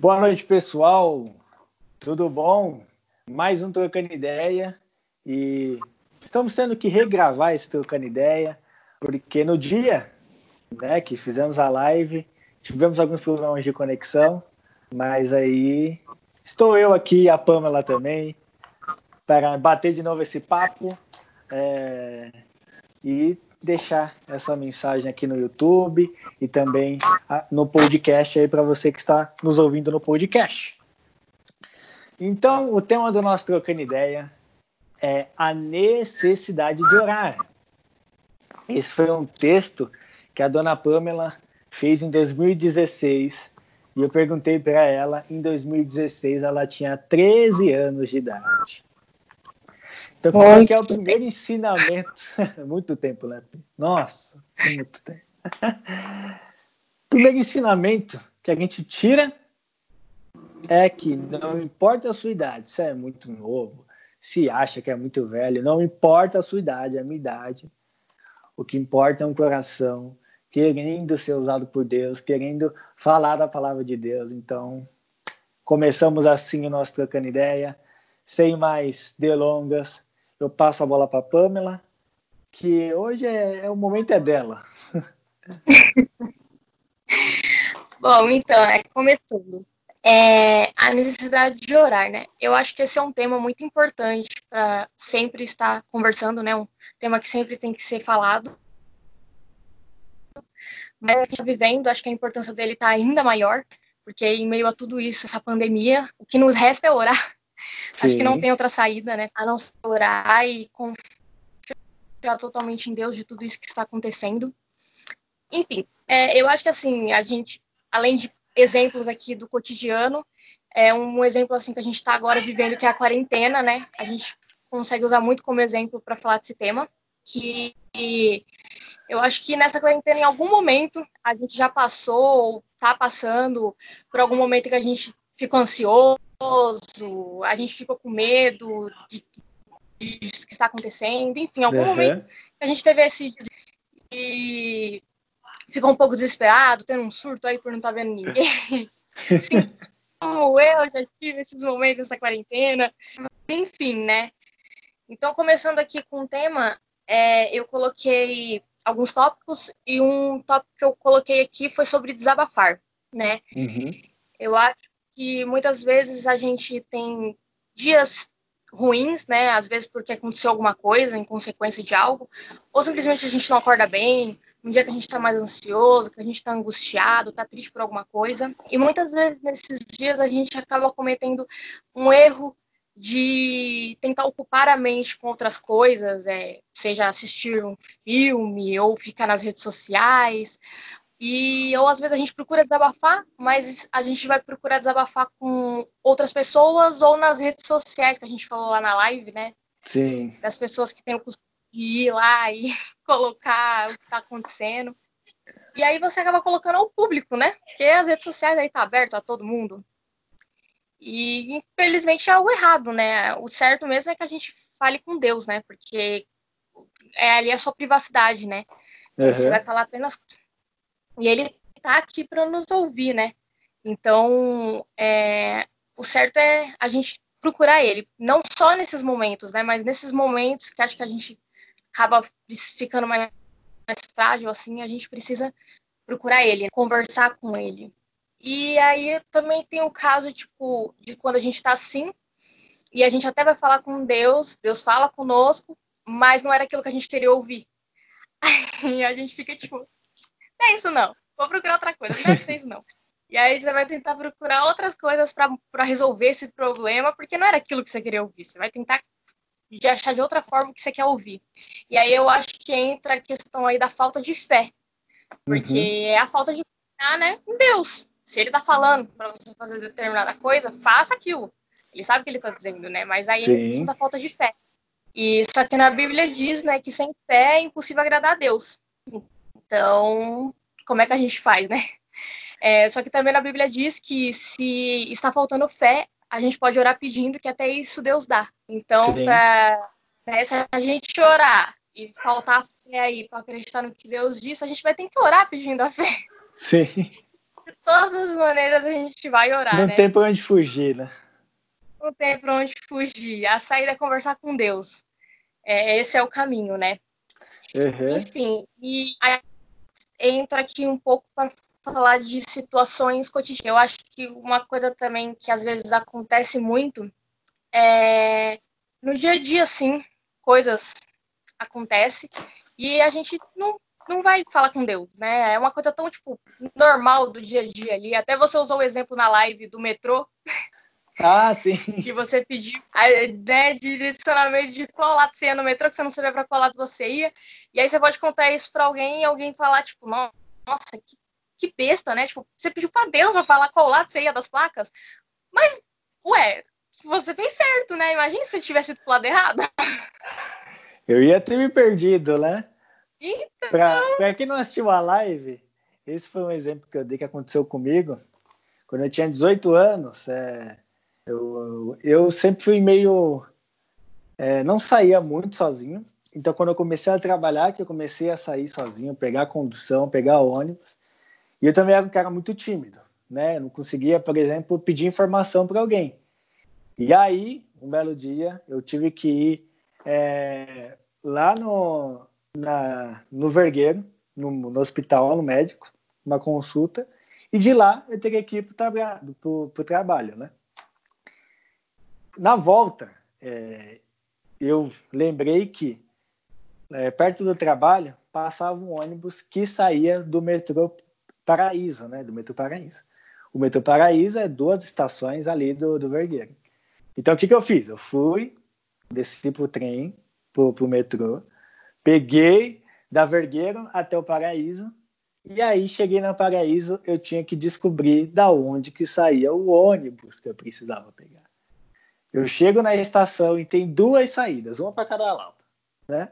Boa noite, pessoal. Tudo bom? Mais um Trocando Ideia. E estamos tendo que regravar esse Trocando Ideia, porque no dia né, que fizemos a live, tivemos alguns problemas de conexão, mas aí estou eu aqui a Pamela também para bater de novo esse papo é, e deixar essa mensagem aqui no YouTube e também no podcast aí para você que está nos ouvindo no podcast. Então, o tema do nosso Trocando Ideia é a necessidade de orar. Esse foi um texto que a dona Pamela fez em 2016 e eu perguntei para ela, em 2016 ela tinha 13 anos de idade. Então, qual é, é o primeiro ensinamento? muito tempo, né? Nossa, muito tempo. primeiro ensinamento que a gente tira é que não importa a sua idade, se é muito novo, se acha que é muito velho, não importa a sua idade, a minha idade. O que importa é um coração querendo ser usado por Deus, querendo falar da palavra de Deus. Então, começamos assim o nosso trocando ideia, sem mais delongas eu passo a bola para Pamela, que hoje é, é, o momento é dela. Bom, então, é, começando. É, a necessidade de orar, né? Eu acho que esse é um tema muito importante para sempre estar conversando, né? Um tema que sempre tem que ser falado. Mas a gente está vivendo, acho que a importância dele está ainda maior, porque em meio a tudo isso, essa pandemia, o que nos resta é orar. Sim. Acho que não tem outra saída, né? A não orar e confiar totalmente em Deus de tudo isso que está acontecendo. Enfim, é, eu acho que assim, a gente, além de exemplos aqui do cotidiano, é um exemplo assim que a gente está agora vivendo, que é a quarentena, né? A gente consegue usar muito como exemplo para falar desse tema, que eu acho que nessa quarentena, em algum momento, a gente já passou ou está passando por algum momento que a gente ficou ansioso, a gente ficou com medo de, de, de que está acontecendo, enfim, em algum uhum. momento a gente teve esse e ficou um pouco desesperado, tendo um surto aí por não estar tá vendo ninguém. Sim, como eu já tive esses momentos nessa quarentena, enfim, né? Então, começando aqui com o tema, é, eu coloquei alguns tópicos e um tópico que eu coloquei aqui foi sobre desabafar, né? Uhum. Eu acho que muitas vezes a gente tem dias ruins, né? Às vezes porque aconteceu alguma coisa em consequência de algo, ou simplesmente a gente não acorda bem, um dia que a gente está mais ansioso, que a gente está angustiado, está triste por alguma coisa. E muitas vezes nesses dias a gente acaba cometendo um erro de tentar ocupar a mente com outras coisas, é, seja assistir um filme ou ficar nas redes sociais, e ou às vezes a gente procura desabafar, mas a gente vai procurar desabafar com outras pessoas ou nas redes sociais, que a gente falou lá na live, né? Sim. Das pessoas que têm o costume de ir lá e colocar o que está acontecendo. E aí você acaba colocando ao público, né? Porque as redes sociais aí tá aberto a todo mundo. E infelizmente é algo errado, né? O certo mesmo é que a gente fale com Deus, né? Porque é ali a sua privacidade, né? Uhum. Você vai falar apenas e ele está aqui para nos ouvir, né? Então, é, o certo é a gente procurar ele, não só nesses momentos, né? Mas nesses momentos que acho que a gente acaba ficando mais, mais frágil, assim, a gente precisa procurar ele, conversar com ele. E aí também tem o caso, tipo, de quando a gente está assim, e a gente até vai falar com Deus, Deus fala conosco, mas não era aquilo que a gente queria ouvir. E a gente fica tipo, não é isso não. Vou procurar outra coisa. Não deve ser isso não. E aí você vai tentar procurar outras coisas para resolver esse problema, porque não era aquilo que você queria ouvir. Você vai tentar de achar de outra forma o que você quer ouvir. E aí eu acho que entra a questão aí da falta de fé. Porque uhum. é a falta de fé, né, em Deus. Se ele tá falando para você fazer determinada coisa, faça aquilo. Ele sabe o que ele tá dizendo, né? Mas aí Sim. é da falta de fé. E só que na Bíblia diz, né, que sem fé é impossível agradar a Deus. Então, como é que a gente faz, né? É, só que também na Bíblia diz que se está faltando fé, a gente pode orar pedindo que até isso Deus dá. Então, para né, se a gente orar e faltar fé aí para acreditar no que Deus disse, a gente vai ter que orar pedindo a fé. Sim. de todas as maneiras a gente vai orar, Não né? tem pra onde fugir, né? Não tem pra onde fugir. A saída é conversar com Deus. É, esse é o caminho, né? Uhum. Enfim, e aí entra aqui um pouco para falar de situações cotidianas. Eu acho que uma coisa também que às vezes acontece muito é no dia a dia, sim, coisas acontecem e a gente não, não vai falar com Deus, né? É uma coisa tão, tipo, normal do dia a dia ali. Até você usou o exemplo na live do metrô. Ah, sim. Que você pediu né, direcionamento de qual lado você ia no metrô, que você não sabia para qual lado você ia. E aí você pode contar isso para alguém e alguém falar, tipo, nossa, que, que besta, né? Tipo, você pediu para Deus pra falar qual lado você ia das placas. Mas, ué, você fez certo, né? Imagina se você tivesse ido pro lado errado. Eu ia ter me perdido, né? Então... Pra, pra quem não assistiu a live, esse foi um exemplo que eu dei que aconteceu comigo. Quando eu tinha 18 anos, é, eu, eu sempre fui meio. É, não saía muito sozinho. Então, quando eu comecei a trabalhar, que eu comecei a sair sozinho, pegar condução, pegar ônibus. E eu também era um cara muito tímido, né? Eu não conseguia, por exemplo, pedir informação para alguém. E aí, um belo dia, eu tive que ir é, lá no, na, no Vergueiro, no, no, hospital, no médico, uma consulta, e de lá eu teria que ir para o trabalho, né? Na volta, é, eu lembrei que é, perto do trabalho passava um ônibus que saía do metrô Paraíso, né? Do metrô Paraíso. O metrô Paraíso é duas estações ali do, do Vergueiro. Então, o que, que eu fiz? Eu fui, desci pro trem, pro, pro metrô, peguei da Vergueiro até o Paraíso, e aí cheguei no Paraíso, eu tinha que descobrir da onde que saía o ônibus que eu precisava pegar. Eu chego na estação e tem duas saídas, uma para cada lado, né?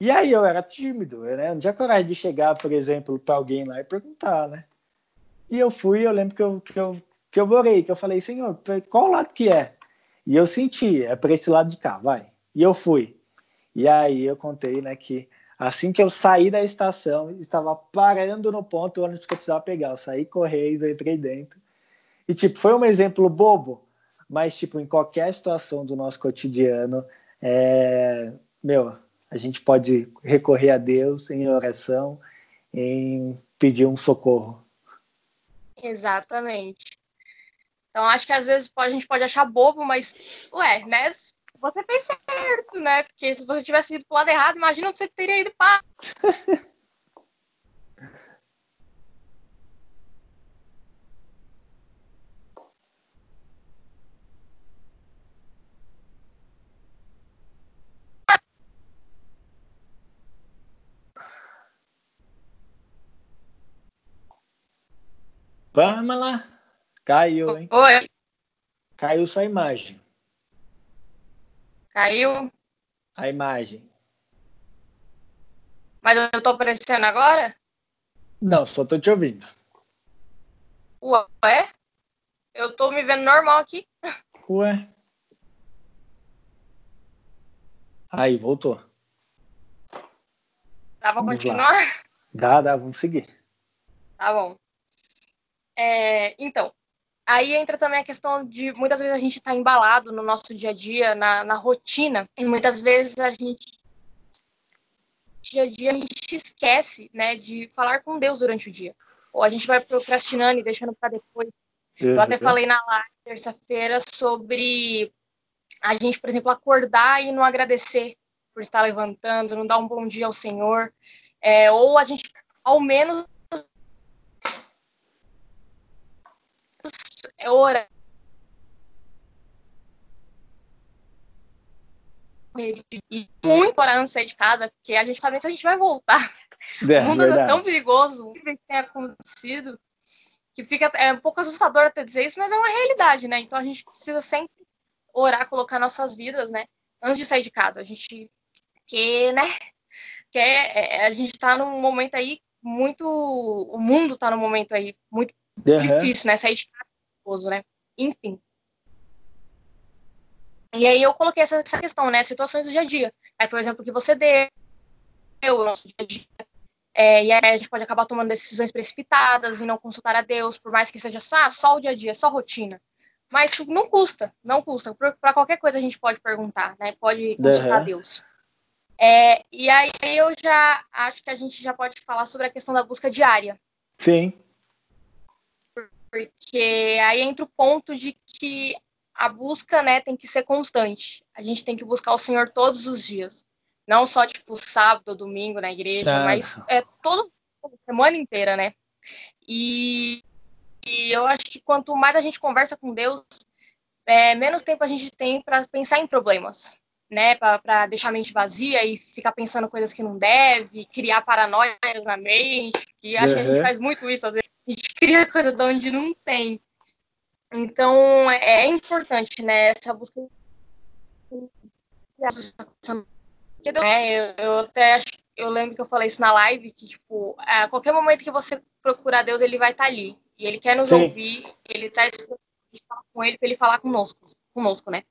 E aí eu era tímido, né? Não tinha coragem de chegar, por exemplo, para alguém lá e perguntar, né? E eu fui, eu lembro que eu, que eu, que eu orei, que eu falei, Senhor, qual lado que é? E eu senti, é para esse lado de cá, vai. E eu fui. E aí eu contei, né, que assim que eu saí da estação, estava parando no ponto onde eu precisava pegar. Eu saí correndo, entrei dentro. E, tipo, foi um exemplo bobo, mas, tipo, em qualquer situação do nosso cotidiano, é... meu, a gente pode recorrer a Deus em oração, em pedir um socorro. Exatamente. Então, acho que às vezes a gente pode achar bobo, mas, ué, né? Você fez certo, né? Porque se você tivesse ido pro lado errado, imagina onde você teria ido para. Pamela, caiu, hein? Oi. Caiu sua imagem. Caiu? A imagem. Mas eu tô aparecendo agora? Não, só tô te ouvindo. Ué? Eu tô me vendo normal aqui. Ué? Aí, voltou. Dá pra vamos continuar? Lá. Dá, dá, vamos seguir. Tá bom. É, então, aí entra também a questão de muitas vezes a gente está embalado no nosso dia a dia, na, na rotina, e muitas vezes a gente dia a dia a gente esquece, né, de falar com Deus durante o dia. Ou a gente vai procrastinando e deixando para depois. Uhum. Eu até falei na live terça-feira sobre a gente, por exemplo, acordar e não agradecer por estar levantando, não dar um bom dia ao Senhor, é, ou a gente ao menos é hora e muito hora antes de sair de casa, porque a gente sabe se a gente vai voltar. É, o mundo é tão perigoso, o que tem acontecido, que fica é um pouco assustador até dizer isso, mas é uma realidade, né? Então a gente precisa sempre orar, colocar nossas vidas, né? Antes de sair de casa. A gente que, né? Que é, é, a gente tá num momento aí muito. O mundo tá num momento aí muito uhum. difícil, né? Sair de casa esposo, né? Enfim. E aí eu coloquei essa, essa questão, né? Situações do dia a dia. Aí foi o exemplo que você deu, o nosso dia a dia. É, e aí a gente pode acabar tomando decisões precipitadas e não consultar a Deus, por mais que seja só, só o dia a dia, só rotina. Mas não custa, não custa. Para qualquer coisa a gente pode perguntar, né? Pode consultar uhum. a Deus. É, e aí eu já acho que a gente já pode falar sobre a questão da busca diária. Sim. Porque aí entra o ponto de que a busca, né, tem que ser constante. A gente tem que buscar o Senhor todos os dias. Não só, tipo, sábado, domingo na igreja, ah. mas é todo semana inteira, né? E, e, eu acho que quanto mais a gente conversa com Deus, é, menos tempo a gente tem para pensar em problemas, né? Para deixar a mente vazia e ficar pensando coisas que não deve, criar paranoia na mente, que acho uhum. que a gente faz muito isso, às vezes a gente cria coisa de onde não tem. Então, é, é importante, né, essa busca é, eu, eu até acho, eu lembro que eu falei isso na live, que, tipo, a qualquer momento que você procurar Deus, ele vai estar tá ali. E ele quer nos Sim. ouvir, ele está com ele para ele falar conosco, conosco, né?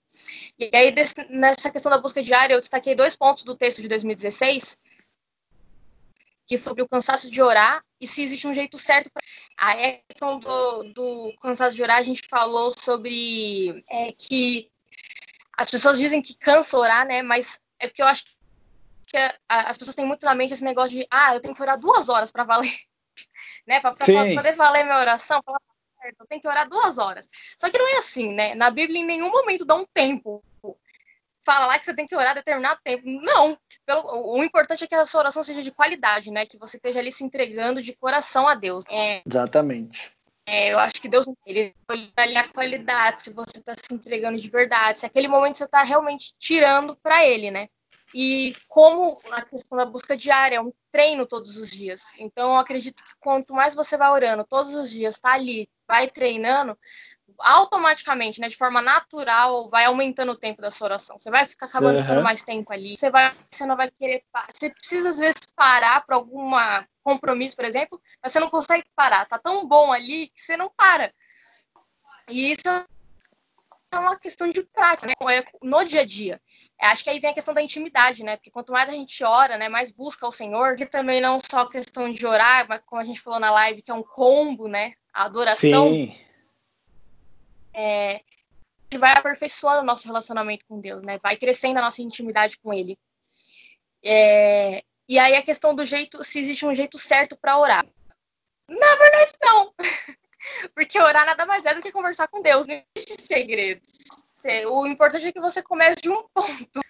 E aí, desse, nessa questão da busca diária, eu destaquei dois pontos do texto de 2016, que sobre o cansaço de orar e se existe um jeito certo para. A questão do, do cansaço de orar, a gente falou sobre é, que as pessoas dizem que cansa orar, né? Mas é porque eu acho que as pessoas têm muito na mente esse negócio de, ah, eu tenho que orar duas horas para valer, né? Para poder valer minha oração, pra, eu tenho que orar duas horas. Só que não é assim, né? Na Bíblia, em nenhum momento dá um tempo fala lá que você tem que orar determinado tempo. Não. Pelo, o importante é que a sua oração seja de qualidade, né? Que você esteja ali se entregando de coração a Deus. É, Exatamente. É, eu acho que Deus ele olha ali a qualidade, se você está se entregando de verdade, se aquele momento você está realmente tirando para Ele, né? E como a questão da busca diária é um treino todos os dias. Então, eu acredito que quanto mais você vai orando todos os dias, está ali, vai treinando, automaticamente, né, de forma natural, vai aumentando o tempo da sua oração. Você vai ficar acabando uhum. mais tempo ali. Você vai, você não vai querer, você precisa às vezes parar para alguma compromisso, por exemplo, mas você não consegue parar. Tá tão bom ali que você não para. E isso é uma questão de prática, né? É no dia a dia. Acho que aí vem a questão da intimidade, né? Porque quanto mais a gente ora, né, mais busca o Senhor, que também não só questão de orar, mas como a gente falou na live, que é um combo, né? A adoração. Sim é, vai aperfeiçoando o nosso relacionamento com Deus, né? Vai crescendo a nossa intimidade com Ele. É, e aí a questão do jeito, se existe um jeito certo para orar. Na verdade, não. Porque orar nada mais é do que conversar com Deus, não existe segredos. É, o importante é que você comece de um ponto.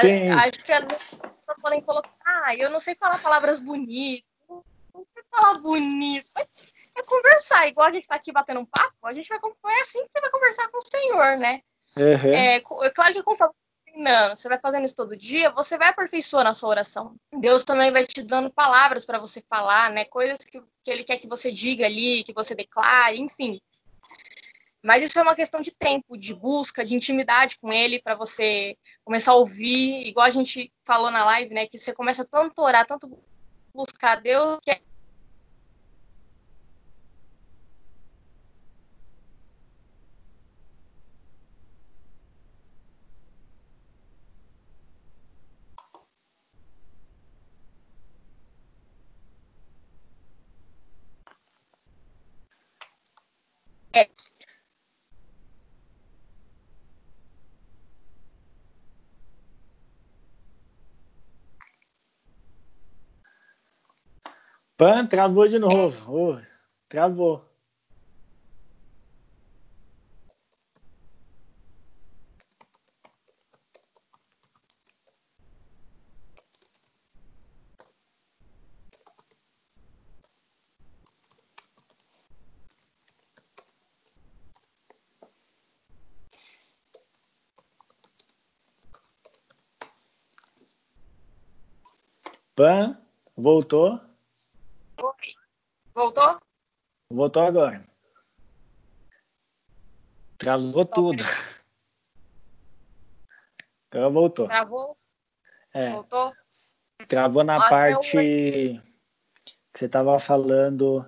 Sim. Acho que as pessoas podem colocar, ah, eu não sei falar palavras bonitas, não sei falar bonito. Mas é conversar, igual a gente tá aqui batendo um papo, a gente vai é assim que você vai conversar com o Senhor, né? Uhum. É, é claro que conforme treinando, você vai fazendo isso todo dia, você vai aperfeiçoando a sua oração. Deus também vai te dando palavras para você falar, né? Coisas que, que Ele quer que você diga ali, que você declare, enfim. Mas isso é uma questão de tempo, de busca, de intimidade com Ele, para você começar a ouvir, igual a gente falou na live, né? Que você começa tanto a orar, tanto buscar Deus, que É. Pan, travou de novo. Oh, travou. Pan, voltou? Voltou? Voltou agora. Travou tudo. Agora voltou. Travou? É. Voltou? Travou na parte que você estava falando.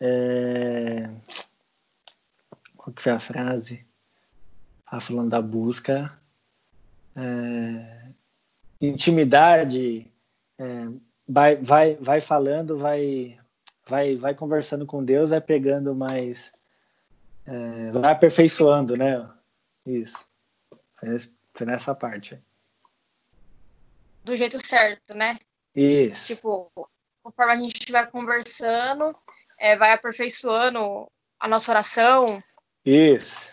É... Qual que foi a frase? Estava falando da busca. É... Intimidade é, vai, vai, vai falando, vai, vai, vai conversando com Deus, vai pegando mais, é, vai aperfeiçoando, né? Isso. Foi nessa parte. Do jeito certo, né? Isso. Tipo, conforme a gente estiver conversando, é, vai aperfeiçoando a nossa oração. Isso.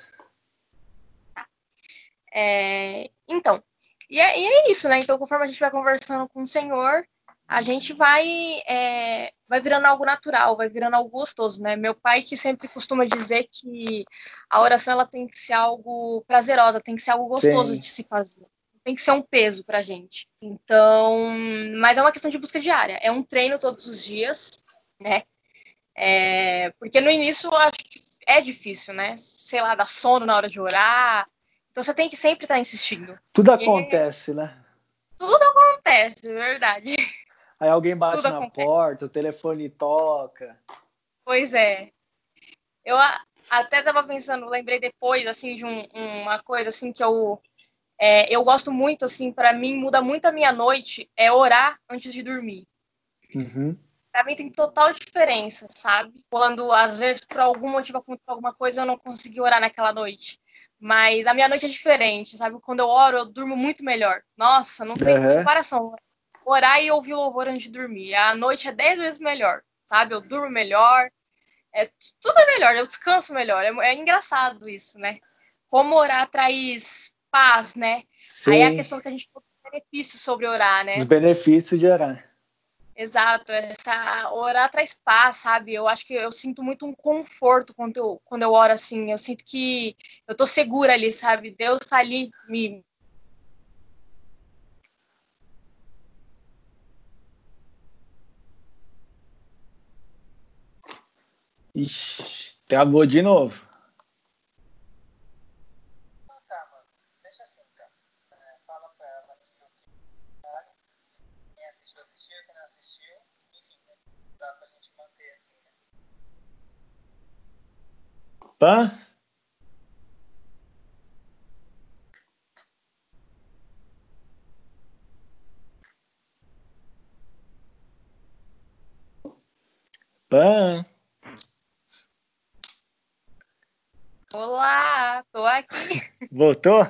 É, então, e é, e é, isso, né? Então, conforme a gente vai conversando com o Senhor, a gente vai é, vai virando algo natural, vai virando algo gostoso, né? Meu pai que sempre costuma dizer que a oração ela tem que ser algo prazerosa, tem que ser algo gostoso Sim. de se fazer. Tem que ser um peso pra gente. Então, mas é uma questão de busca diária. É um treino todos os dias, né? É, porque no início eu acho que é difícil, né? Sei lá, dar sono na hora de orar. Então você tem que sempre estar insistindo. Tudo acontece, né? Tudo acontece, é verdade. Aí alguém bate Tudo na acontece. porta, o telefone toca. Pois é. Eu até estava pensando, lembrei depois, assim, de um, uma coisa, assim, que eu... É, eu gosto muito, assim, para mim, muda muito a minha noite, é orar antes de dormir. Uhum para mim tem total diferença, sabe? Quando às vezes por algum motivo aconteceu alguma coisa eu não consegui orar naquela noite. Mas a minha noite é diferente, sabe? Quando eu oro, eu durmo muito melhor. Nossa, não tem uhum. comparação. Orar e ouvir louvor antes de dormir. A noite é dez vezes melhor, sabe? Eu durmo melhor. É, tudo é melhor, eu descanso melhor. É, é engraçado isso, né? Como orar traz paz, né? Sim. Aí é a questão que a gente tem benefícios sobre orar, né? Os benefícios de orar. Exato, essa orar traz paz, sabe? Eu acho que eu sinto muito um conforto quando eu, quando eu oro assim. Eu sinto que eu tô segura ali, sabe? Deus tá ali me. Ixi, travou de novo. Pan? Pan? Olá, tô aqui. Voltou?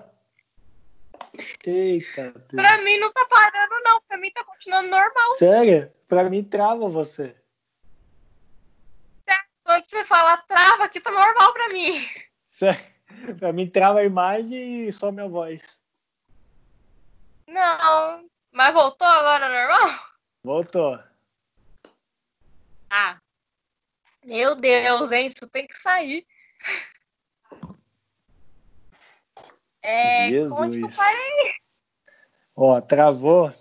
Eita. Pra mim não tá parando, não. Pra mim tá continuando normal. Sério? Pra mim trava você. Você fala trava, aqui tá normal pra mim. pra mim trava a imagem e só minha voz. Não, mas voltou agora normal? Voltou. Ah. Meu Deus, hein? Isso tem que sair. É, Jesus. onde que eu parei? Ó, travou.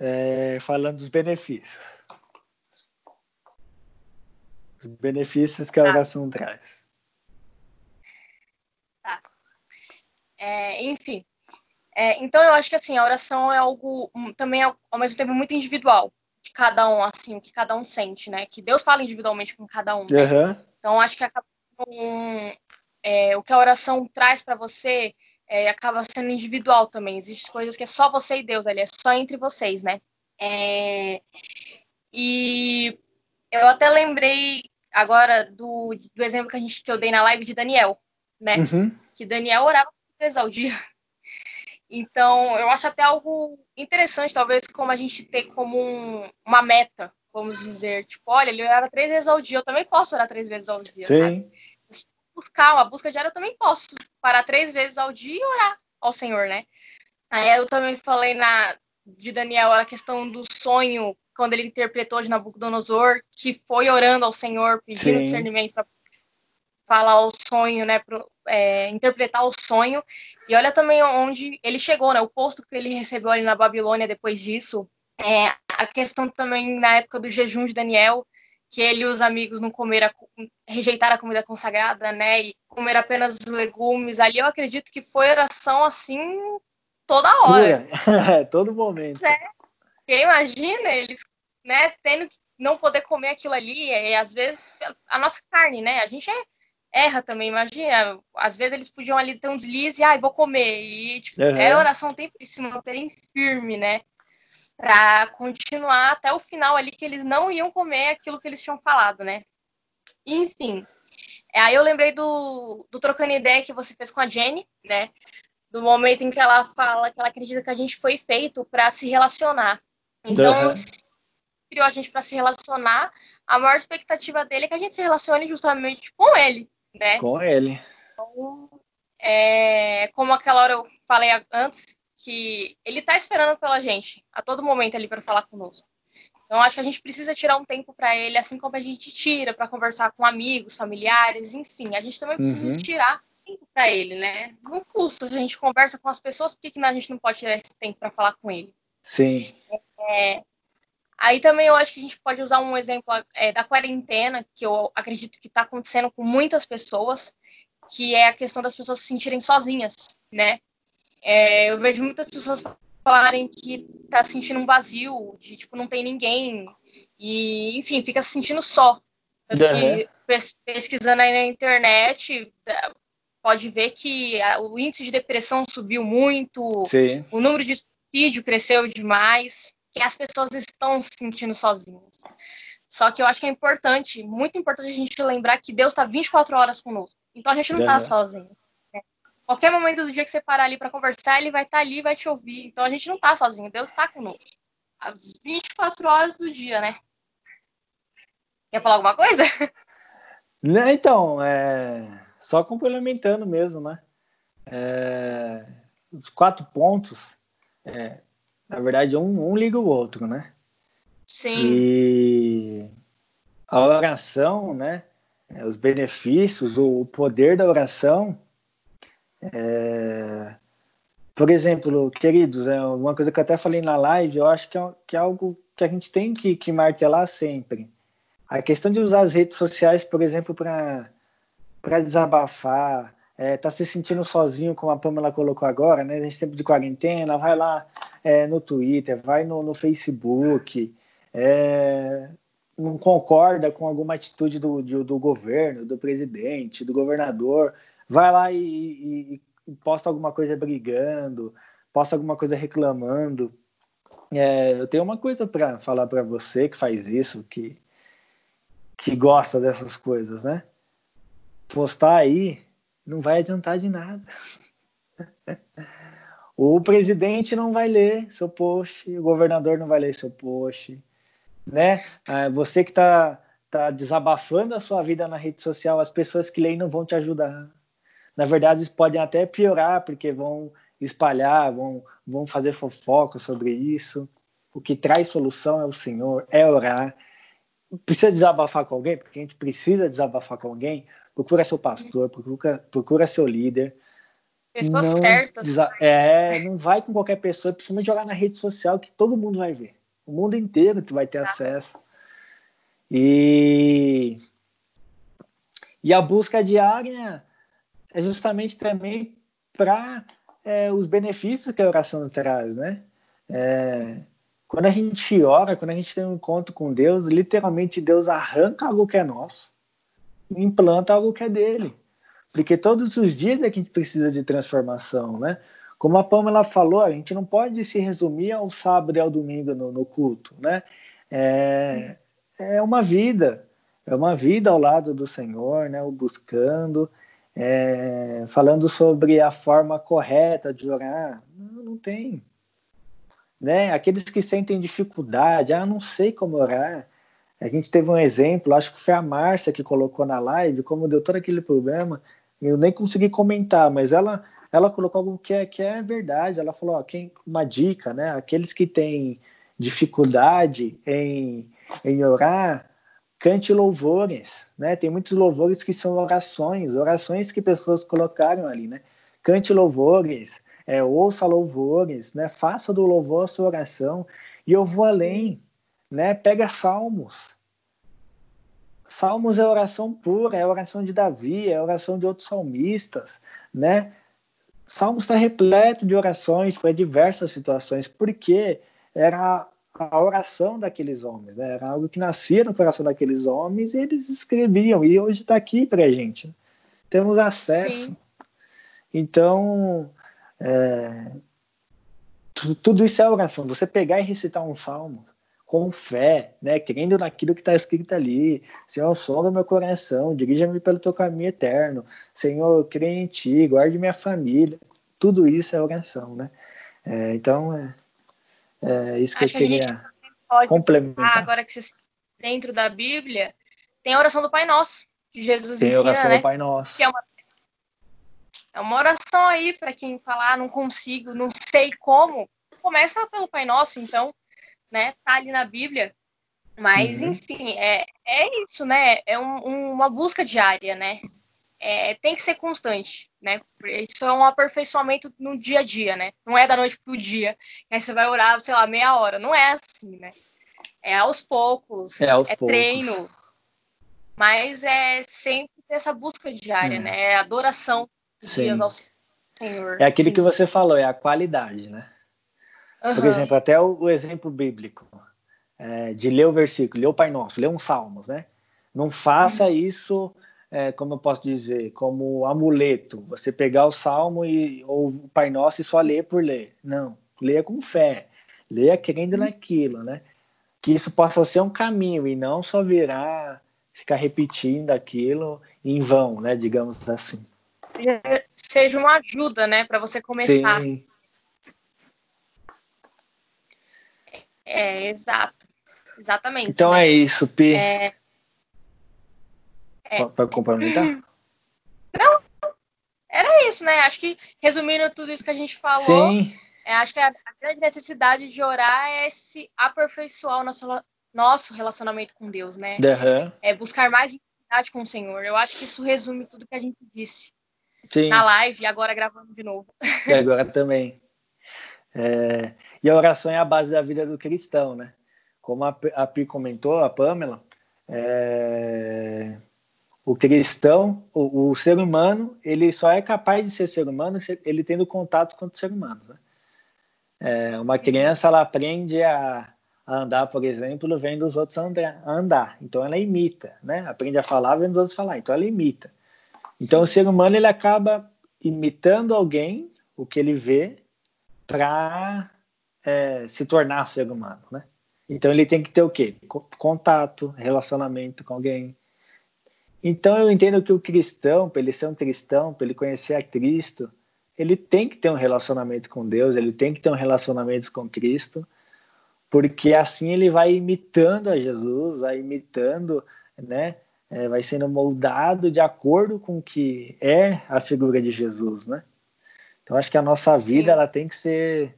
É, falando dos benefícios os benefícios que a tá. oração traz. Tá. É, enfim, é, então eu acho que assim a oração é algo também ao mesmo tempo muito individual de cada um, assim, o que cada um sente, né? Que Deus fala individualmente com cada um. Né? Uhum. Então acho que acaba um, é, o que a oração traz para você é, acaba sendo individual também. Existem coisas que é só você e Deus ali, é só entre vocês, né? É, e eu até lembrei agora do, do exemplo que, a gente, que eu dei na live de Daniel, né? Uhum. Que Daniel orava três vezes ao dia. Então, eu acho até algo interessante, talvez, como a gente ter como um, uma meta, vamos dizer, tipo, olha, ele orava três vezes ao dia, eu também posso orar três vezes ao dia, Sim. sabe? Buscar uma busca diária, eu também posso parar três vezes ao dia e orar ao Senhor, né? Aí eu também falei na de Daniel a questão do sonho quando ele interpretou de Nabucodonosor, que foi orando ao Senhor, pedindo Sim. discernimento para falar o sonho, né, pro, é, interpretar o sonho. E olha também onde ele chegou, né, o posto que ele recebeu ali na Babilônia depois disso. É, a questão também na época do jejum de Daniel, que ele e os amigos não comeram, rejeitaram a comida consagrada, né, e comer apenas os legumes. Ali eu acredito que foi oração assim toda hora. Todo momento. É. Porque imagina eles, né, tendo que não poder comer aquilo ali, e às vezes a nossa carne, né? A gente é, erra também, imagina. Às vezes eles podiam ali ter um deslize, ai, ah, vou comer. E tipo, uhum. era oração tempo de se manterem firme, né? para continuar até o final ali que eles não iam comer aquilo que eles tinham falado, né? Enfim. Aí eu lembrei do, do trocando ideia que você fez com a Jenny, né? Do momento em que ela fala que ela acredita que a gente foi feito para se relacionar. Então, uhum. criou a gente para se relacionar. A maior expectativa dele é que a gente se relacione justamente com ele, né? Com ele. Então, é, como aquela hora eu falei antes, que ele está esperando pela gente a todo momento ali para falar conosco. Então, acho que a gente precisa tirar um tempo para ele, assim como a gente tira para conversar com amigos, familiares, enfim. A gente também precisa uhum. tirar tempo para ele, né? Não custa, a gente conversa com as pessoas, por que, que a gente não pode tirar esse tempo para falar com ele? Sim. É, aí também eu acho que a gente pode usar um exemplo é, da quarentena, que eu acredito que está acontecendo com muitas pessoas, que é a questão das pessoas se sentirem sozinhas, né? É, eu vejo muitas pessoas falarem que tá sentindo um vazio, de tipo, não tem ninguém, e enfim, fica se sentindo só. Tanto uhum. que pesquisando aí na internet, pode ver que o índice de depressão subiu muito, Sim. o número de suicídio cresceu demais, que as pessoas estão se sentindo sozinhas. Só que eu acho que é importante, muito importante a gente lembrar que Deus está 24 horas conosco. Então a gente não está uhum. sozinho. Né? Qualquer momento do dia que você parar ali para conversar, ele vai estar tá ali, vai te ouvir. Então a gente não está sozinho, Deus está conosco. As 24 horas do dia, né? Quer falar alguma coisa? Né, então, é... só complementando mesmo, né? É... Os quatro pontos, é... na verdade, um, um liga o outro, né? Sim. E a oração, né? É, os benefícios, o poder da oração. É... Por exemplo, queridos, é uma coisa que eu até falei na live, eu acho que é, que é algo que a gente tem que, que martelar sempre. A questão de usar as redes sociais, por exemplo, para desabafar, é, tá se sentindo sozinho, como a Pamela colocou agora, né? Gente tempo de quarentena, vai lá é, no Twitter, vai no, no Facebook, é, não concorda com alguma atitude do, do, do, governo, do presidente, do governador, vai lá e, e, e posta alguma coisa brigando, posta alguma coisa reclamando. É, eu tenho uma coisa para falar para você que faz isso, que, que gosta dessas coisas, né? Postar aí não vai adiantar de nada. o presidente não vai ler seu post, o governador não vai ler seu post, né? Ah, você que está tá desabafando a sua vida na rede social, as pessoas que leem não vão te ajudar. Na verdade, podem até piorar, porque vão espalhar, vão, vão fazer fofoca sobre isso. O que traz solução é o Senhor, é orar. Precisa desabafar com alguém? Porque a gente precisa desabafar com alguém. Procura seu pastor, procura, procura seu líder. Pessoas não, certas. É, não vai com qualquer pessoa, principalmente jogar na rede social que todo mundo vai ver. O mundo inteiro tu vai ter acesso. E, e a busca diária é justamente também para é, os benefícios que a oração traz, né? É, quando a gente ora, quando a gente tem um encontro com Deus, literalmente Deus arranca algo que é nosso implanta algo que é dele. Porque todos os dias é que a gente precisa de transformação, né? Como a Pamela falou, a gente não pode se resumir ao sábado e ao domingo no, no culto, né? É, é uma vida, é uma vida ao lado do Senhor, né? O buscando, é, falando sobre a forma correta de orar. Não, não tem. Né? Aqueles que sentem dificuldade, ah, não sei como orar. A gente teve um exemplo, acho que foi a Márcia que colocou na live, como deu todo aquele problema. Eu nem consegui comentar, mas ela ela colocou algo que é, que é verdade. Ela falou: ó, quem, uma dica, né? Aqueles que têm dificuldade em, em orar, cante louvores, né? Tem muitos louvores que são orações, orações que pessoas colocaram ali, né? Cante louvores, é, ouça louvores, né? Faça do louvor a sua oração. E eu vou além, né? Pega salmos. Salmos é oração pura, é oração de Davi, é oração de outros salmistas, né? Salmos está repleto de orações para diversas situações, porque era a oração daqueles homens, né? era algo que nascia no coração daqueles homens e eles escreviam, e hoje está aqui para a gente. Temos acesso. Sim. Então, é, tudo isso é oração. Você pegar e recitar um salmo com fé, né, crendo naquilo que está escrito ali. Senhor, som do meu coração, dirija-me pelo teu caminho eterno. Senhor, eu creio em ti, guarde minha família. Tudo isso é oração, né? É, então, é, é, isso que Acho eu queria que complementar. Agora que você dentro da Bíblia, tem a oração do Pai Nosso, que Jesus tem ensina, a oração né? do Pai Nosso. Que é uma, é uma oração aí para quem falar, ah, não consigo, não sei como. Começa pelo Pai Nosso, então né? Tá ali na Bíblia. Mas, uhum. enfim, é, é isso, né? É um, um, uma busca diária, né? É, tem que ser constante, né? Isso é um aperfeiçoamento no dia a dia, né? Não é da noite pro dia. Aí você vai orar, sei lá, meia hora. Não é assim, né? É aos poucos. É, aos é poucos. treino. Mas é sempre essa busca diária, hum. né? É adoração dos Sim. dias ao Senhor. É aquilo Sim. que você falou, é a qualidade, né? Uhum. Por exemplo, até o, o exemplo bíblico é, de ler o versículo, ler o Pai Nosso, ler um Salmos, né? Não faça uhum. isso, é, como eu posso dizer, como amuleto. Você pegar o Salmo e, ou o Pai Nosso e só ler por ler. Não, leia com fé, leia crendo uhum. naquilo, né? Que isso possa ser um caminho e não só virar, ficar repetindo aquilo em vão, né? Digamos assim. Seja uma ajuda, né, para você começar. Sim. É, exato. Exatamente. Então né? é isso, Pi. É... É. Para complementar? Não, era isso, né? Acho que resumindo tudo isso que a gente falou. É, acho que a, a, grande necessidade de orar é se aperfeiçoar o nosso, nosso relacionamento com Deus, né? Uhum. É buscar mais intimidade com o Senhor. Eu acho que isso resume tudo que a gente disse Sim. na live e agora gravando de novo. E agora também. É, e a oração é a base da vida do cristão, né? Como a, a Pi comentou, a Pamela, é, o cristão, o, o, ser humano, ele só é capaz de ser ser humano ele tendo contato com o ser humano. Né? É, uma criança ela aprende a, a, andar, por exemplo, vendo os outros andar, andar, então ela imita, né? Aprende a falar vendo os outros falar, então ela imita. Então Sim. o ser humano ele acaba imitando alguém, o que ele vê, para é, se tornar ser humano, né? Então ele tem que ter o quê? Contato, relacionamento com alguém. Então eu entendo que o cristão, para ele ser um cristão, para ele conhecer a Cristo, ele tem que ter um relacionamento com Deus, ele tem que ter um relacionamento com Cristo, porque assim ele vai imitando a Jesus, vai imitando, né? É, vai sendo moldado de acordo com o que é a figura de Jesus, né? Então acho que a nossa vida Sim. ela tem que ser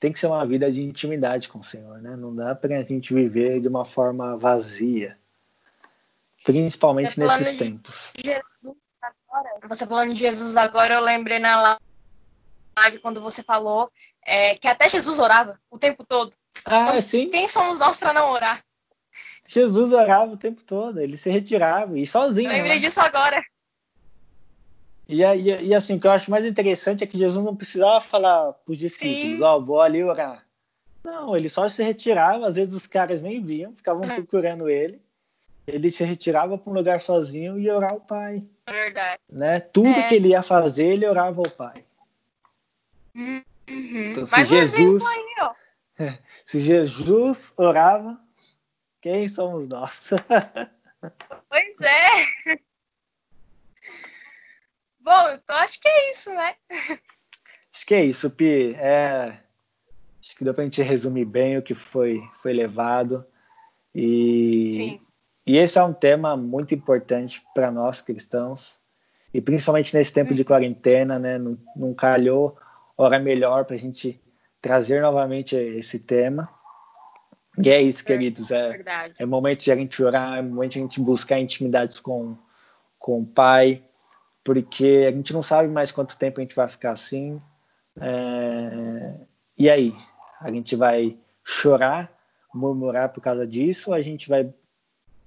tem que ser uma vida de intimidade com o Senhor, né? Não dá para a gente viver de uma forma vazia, principalmente você nesses tempos. Agora, você falando de Jesus agora, eu lembrei na live quando você falou é, que até Jesus orava o tempo todo. Ah, então, sim. Quem somos nós para não orar? Jesus orava o tempo todo, ele se retirava e sozinho. Eu lembrei né? disso agora. E, e, e, assim, o que eu acho mais interessante é que Jesus não precisava falar para os discípulos, ó, oh, vou ali orar. Não, ele só se retirava, às vezes os caras nem viam, ficavam é. procurando ele. Ele se retirava para um lugar sozinho e orava ao Pai. Verdade. Né? Tudo é. que ele ia fazer, ele orava ao Pai. Uhum. Então, se Jesus, aí, se Jesus orava, quem somos nós? pois é. Bom, então acho que é isso, né? Acho que é isso, Pi. É... Acho que deu para a gente resumir bem o que foi, foi levado. E... Sim. e esse é um tema muito importante para nós cristãos. E principalmente nesse tempo de uhum. quarentena, né? Não, não calhou hora melhor para a gente trazer novamente esse tema. E é isso, queridos. É, é momento de a gente orar, é momento de a gente buscar intimidade com, com o Pai porque a gente não sabe mais quanto tempo a gente vai ficar assim. É... E aí? A gente vai chorar, murmurar por causa disso, ou a gente vai.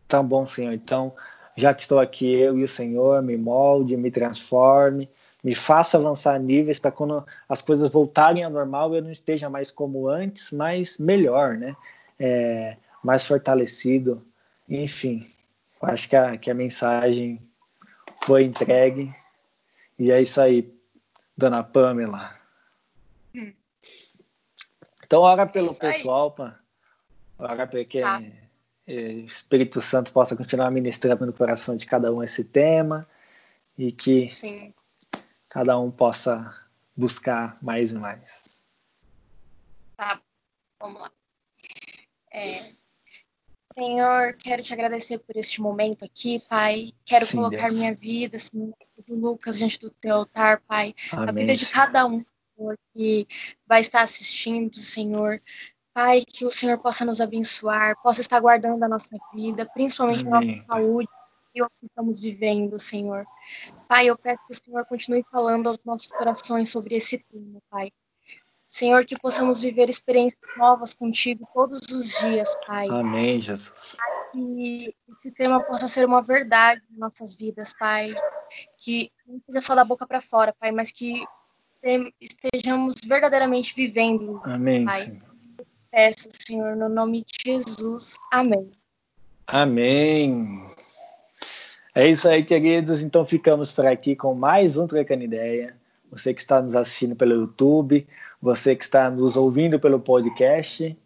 Tá bom, Senhor. Então, já que estou aqui, eu e o Senhor, me molde, me transforme, me faça avançar níveis para quando as coisas voltarem ao normal eu não esteja mais como antes, mas melhor, né? É, mais fortalecido. Enfim, acho que a, que a mensagem foi entregue. E é isso aí, dona Pamela. Hum. Então, ora pelo pessoal, pá. ora para que tá. o Espírito Santo possa continuar ministrando no coração de cada um esse tema e que Sim. cada um possa buscar mais e mais. Tá, vamos lá. É, Senhor, quero te agradecer por este momento aqui, Pai. Quero Sim, colocar Deus. minha vida, Senhor, do Lucas diante do teu altar, Pai. Amém. A vida de cada um, Senhor, que vai estar assistindo, Senhor. Pai, que o Senhor possa nos abençoar, possa estar guardando a nossa vida, principalmente Amém. a nossa saúde e o que estamos vivendo, Senhor. Pai, eu peço que o Senhor continue falando aos nossos corações sobre esse tema, Pai. Senhor, que possamos viver experiências novas contigo todos os dias, Pai. Amém, Jesus. Que esse tema possa ser uma verdade em nossas vidas, Pai. Que não seja só da boca para fora, Pai, mas que estejamos verdadeiramente vivendo. Amém, Pai. Senhor. Peço, Senhor, no nome de Jesus. Amém. Amém. É isso aí, queridos. Então ficamos por aqui com mais um Trocando Ideia. Você que está nos assistindo pelo YouTube, você que está nos ouvindo pelo podcast.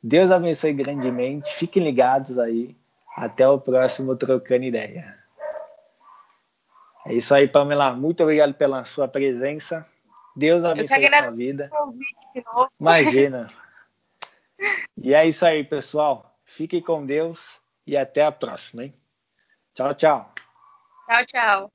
Deus abençoe grandemente. Fiquem ligados aí. Até o próximo Trocando Ideia. É isso aí, Pamela. Muito obrigado pela sua presença. Deus abençoe a sua vida. Imagina. E é isso aí, pessoal. Fiquem com Deus e até a próxima, hein? Tchau, tchau. Tchau, tchau.